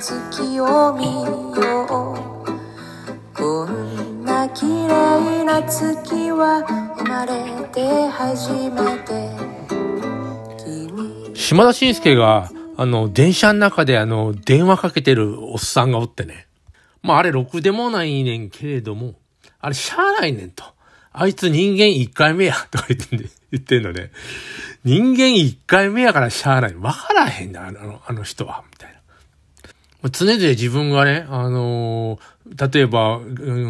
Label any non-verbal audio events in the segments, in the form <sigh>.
月を見ようこんな綺麗な月は生まれて初めて島田紳介が、あの、電車の中であの、電話かけてるおっさんがおってね。まあ、あれ、ろくでもないねんけれども、あれ、しゃあないねんと。あいつ人間一回目や、とか言ってんで、<laughs> 言ってんのね。人間一回目やからしゃあない。わからへんだ、あの、あの人は、みたいな。常々自分がね、あのー例えば、う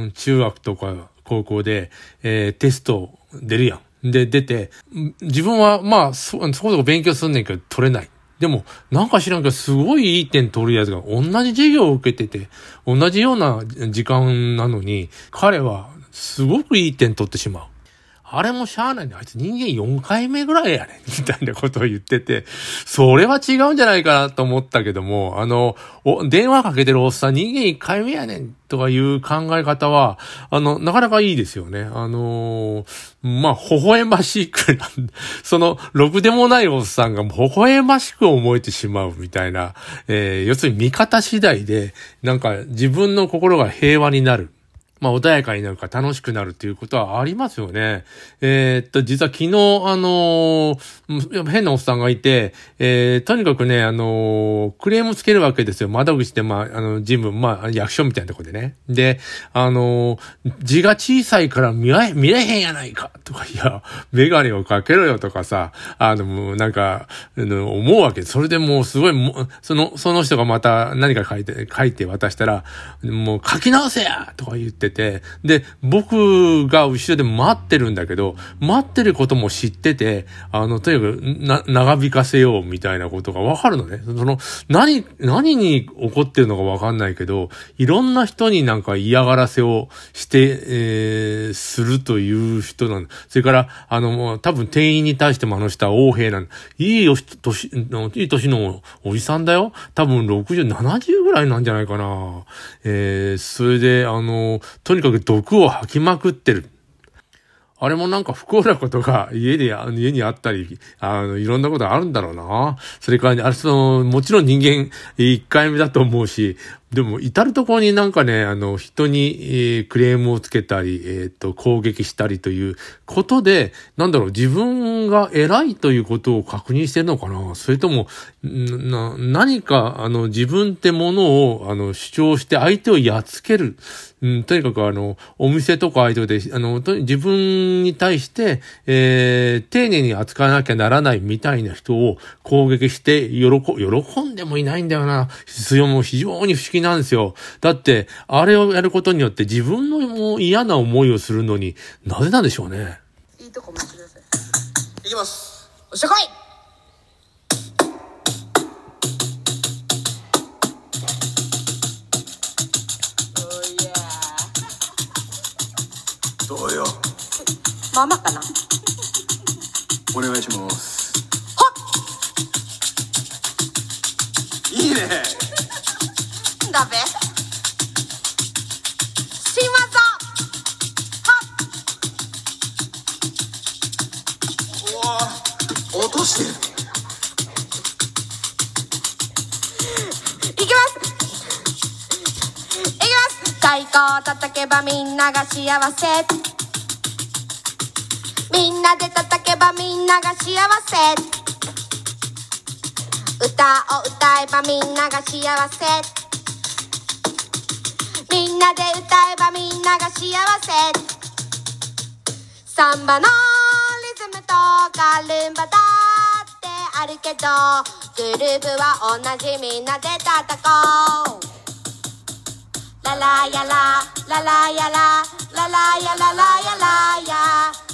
ん中学とか高校で、えーテスト出るやん。で、出て、自分は、まあ、そ、そこそこ勉強すんねんけど、取れない。でも、なんか知らんけど、すごいいい点取るやつが、同じ授業を受けてて、同じような時間なのに、彼は、すごくいい点取ってしまう。あれもしゃあないね。あいつ人間4回目ぐらいやねん。みたいなことを言ってて、それは違うんじゃないかなと思ったけども、あの、お電話かけてるおっさん人間1回目やねん。とかいう考え方は、あの、なかなかいいですよね。あのーまあ、微笑ましく、その、ろくでもないおっさんが微笑ましく思えてしまうみたいな、えー要するに見方次第で、なんか自分の心が平和になる。まあ、穏やかになるか楽しくなるっていうことはありますよね。えーっと、実は昨日、あのー変なおっさんがいて、えーとにかくね、あのクレームつけるわけですよ。窓口で、まあ、あの、事務、まあ、役所みたいなとこでね。で、あの字が小さいから見え、見れへんやないかとか、いや、メガネをかけろよとかさ、あの、なんか、思うわけ。それでもうすごいも、その、その人がまた何か書いて、書いて渡したら、もう書き直せやとか言ってて、で、僕が後ろで待ってるんだけど、待ってることも知ってて、あの、とにかく、な、長引かせようみたいなことがわかるのね。その、何、何に怒ってるのかわかんないけど、いろんな人になんか嫌がらせをして、えー、するという人なんだ。それから、あの、もう多分店員に対してもあの人は横兵なん。いいよ、年、いい年のおじさんだよ。多分60、70ぐらいなんじゃないかな。えー、それで、あの、とにかく毒を吐きまくってる。あれもなんか不幸なことが家で、家にあったり、あの、いろんなことあるんだろうな。それから、あれ、その、もちろん人間一回目だと思うし、でも、至るところになんかね、あの、人に、えークレームをつけたり、えっ、と、攻撃したりということで、なんだろう、自分が偉いということを確認してるのかな？それとも、な、何か、あの、自分ってものを、あの、主張して相手をやっつける。うん、とにかくあの、お店とか相手で、あの、自分に対して、えー、丁寧に扱わなきゃならないみたいな人を攻撃して、喜、喜んでもいないんだよな。それも非常に不思議なんですよ。だって、あれをやることによって自分のもう嫌な思いをするのになぜなんでしょうね。いいとこ見せてください。いきます。おっしゃこい。どうよ。まあまあかな。お願いしますだべ新技。はっ。うわ落としてる。いきます。いきます。太鼓を叩けばみんなが幸せ。みんなで叩けばみんなが幸せ。歌を歌えばみんなが幸せ。みんなで歌えばみんなが幸せ。サンバのリズムとカルンバだってあるけどグルーブは同じみんなで叩こう。ララやラララやラララやララやラや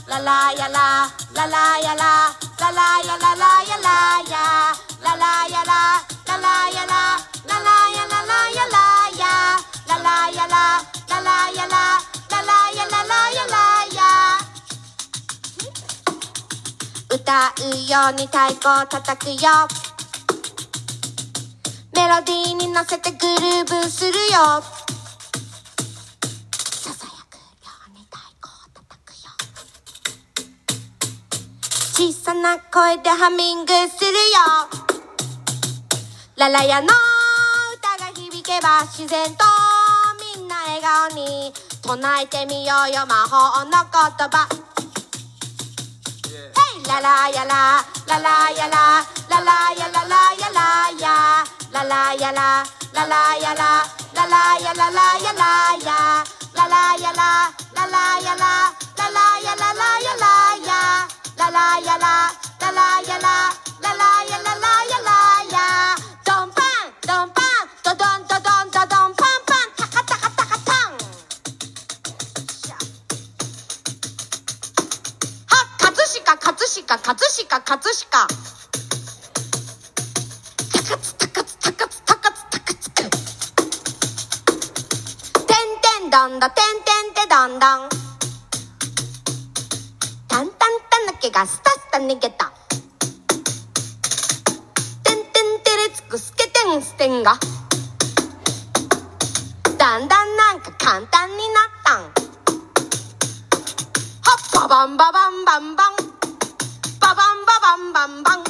ララやラララやラララやララやラやララやラララやラ歌うように太鼓を叩くよ。メロディーに乗せてグルーブするよ。ささやくように太鼓を叩くよ。小さな声でハミングするよ。ララヤの歌が響けば自然とみんな笑顔に唱えてみようよ。魔法の言葉。Hey ララやらララやらララやらラやらやララやらララやらララやらラやらやララやらララやらララやらラやらやララやらララや飾葛飾葛飾。葛飾タカツタカツタカツタカツタカツくてんてんどんどてんてんてどんどん。タンタンタヌキがスタスタ逃げた。てんてんてれつくすけてんすてんが。だんだんなんか簡単になったん。はっばばんばばんばんばん。んばばんばんばん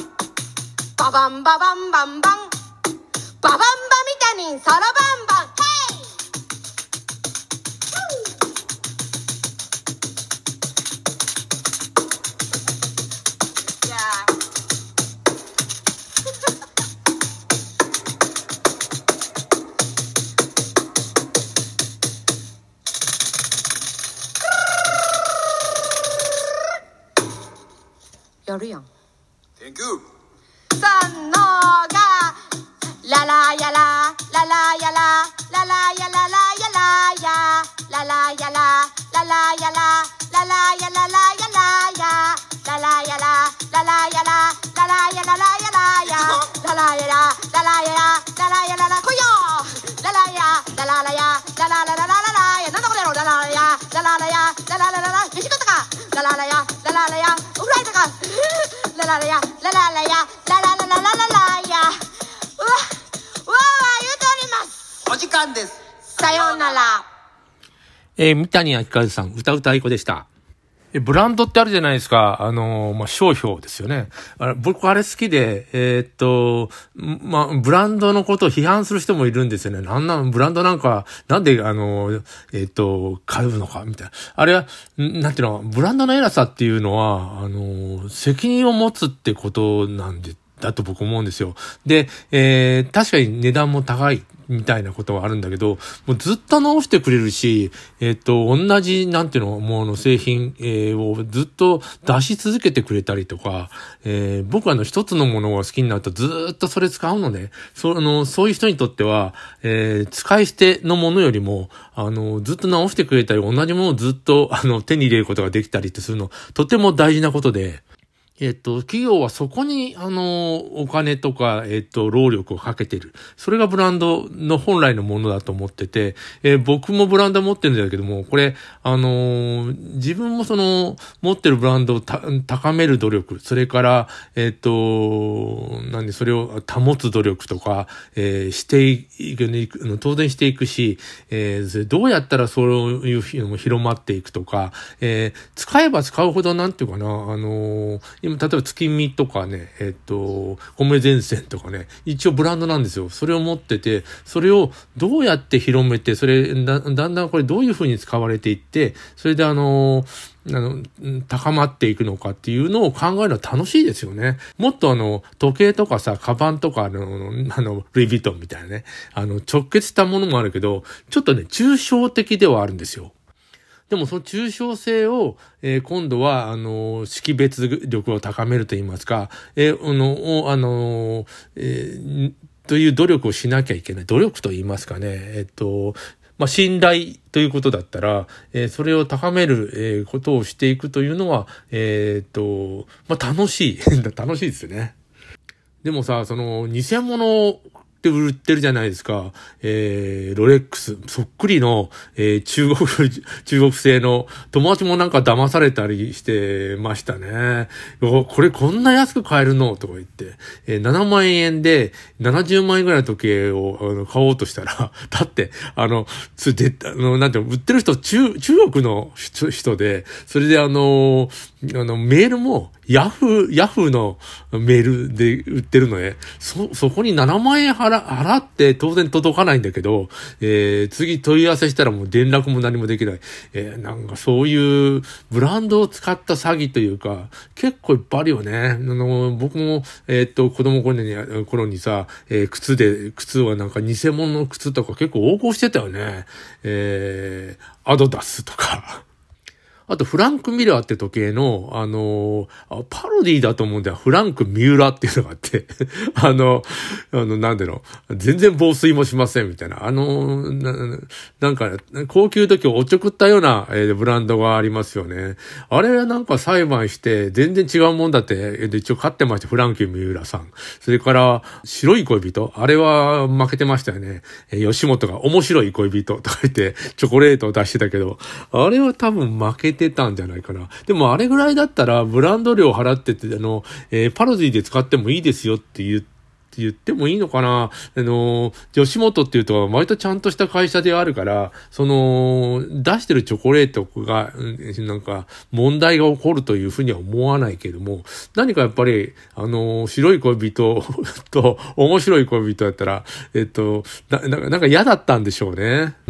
ばばんばばんばんばんばばんばみ Thank you 三のがララやらララやらララやらラやらやララやらララやらララやらラやらやララやらララやらララやらラやらやララやらララやらララやらラこいよララやラララやラララララララやなんだこれやろラララやラララやラララララ飯食ったかラララやラララやお風呂入ったかラララやラララやえー、三谷明和さん、歌うたいこでした。えブランドってあるじゃないですか。あのーまあ、商標ですよね。あれ僕あれ好きで、えーっと、まあ、ブランドのことを批判する人もいるんですよね。なんなん、ブランドなんか、なんで、あのーえっと、買うのか、みたいな。あれは、なんていうの、ブランドの偉さっていうのは、あの責任を持つってことなんで、だと僕思うんですよ。で、えー、確かに値段も高いみたいなことはあるんだけど、もうずっと直してくれるし、えっ、と、同じ、なんていうの、もうの製品、えーをずっと出し続けてくれたりとか、えー僕はあの一つのものが好きになるとずっとそれ使うのね。そあの、そういう人にとっては、えー使い捨てのものよりも、あの、ずっと直してくれたり、同じものをずっと、あの、手に入れることができたりってするの、とても大事なことで、えっと、企業はそこに、あの、お金とか、えっと、労力をかけてる。それがブランドの本来のものだと思ってて、えー僕もブランド持ってるんだけども、これ、あのー自分もその、持ってるブランドを高める努力、それから、えっと、なんで、それを保つ努力とか、えーしていく、当然していくし、えーどうやったらそういうのも広まっていくとか、えー使えば使うほど、なんていうかな、あのー今、例えば月見とかね、えっ、と、米前線とかね、一応ブランドなんですよ。それを持ってて、それをどうやって広めて、それ、だだんだんこれどういう風に使われていって、それであのあの、高まっていくのかっていうのを考えるのは楽しいですよね。もっとあの、時計とかさ、カバンとかあの、あの、ルイ・ヴィトンみたいなね、あの、直結したものもあるけど、ちょっとね、抽象的ではあるんですよ。でもその抽象性を、えー今度は、あの、識別力を高めると言いますか、えーあの、あの、えーという努力をしなきゃいけない。努力と言いますかね。えっと、まあ、信頼ということだったら、えーそれを高める、えーことをしていくというのは、えっと、まあ、楽しい。<laughs> 楽しいですね。でもさ、その、偽物って売ってるじゃないですか。えー、ロレックス、そっくりの、えー中国、<laughs> 中国製の、友達もなんか騙されたりしてましたね。これこんな安く買えるの？とか言って、えー7万円で70万円ぐらいの時計をあの買おうとしたら、<laughs> だって、あの、つで、あの、なんていうの売ってる人、中、中国の人人で、それであの、あの、メールも、ヤフー、ヤフーのメールで売ってるのね。そ、そこに7万円払払、払って当然届かないんだけど、えー、次問い合わせしたらもう連絡も何もできない。えー、なんかそういうブランドを使った詐欺というか、結構いっぱいあるよね。あの、僕も、えー、っと、子供頃に、頃にさ、えー、靴で、靴はなんか偽物の靴とか結構横行してたよね。えー、アドダスとか。あと、フランク・ミラーって時計の、あのー、パロディだと思うんだよ。フランク・ミューラっていうのがあって <laughs> あの、あの、なんでの、全然防水もしませんみたいな。あのな、なんか、高級時計をおちょくったような、えー、ブランドがありますよね。あれはなんか裁判して、全然違うもんだって、えー、一応勝ってました。フランク・ミューラさん。それから、白い恋人。あれは負けてましたよね。えー、吉本が面白い恋人とか言って、チョコレートを出してたけど、あれは多分負けててたんじゃないかな。でもあれぐらいだったら、ブランド料払ってて、あの、えー、パロディで使ってもいいですよって言って、言ってもいいのかなあの、吉本っていうと割とちゃんとした会社であるから、その、出してるチョコレートが、なんか、問題が起こるというふうには思わないけども、何かやっぱり、あの、白い恋人 <laughs> と面白い恋人だったら、えっと、な、なんか嫌だったんでしょうね。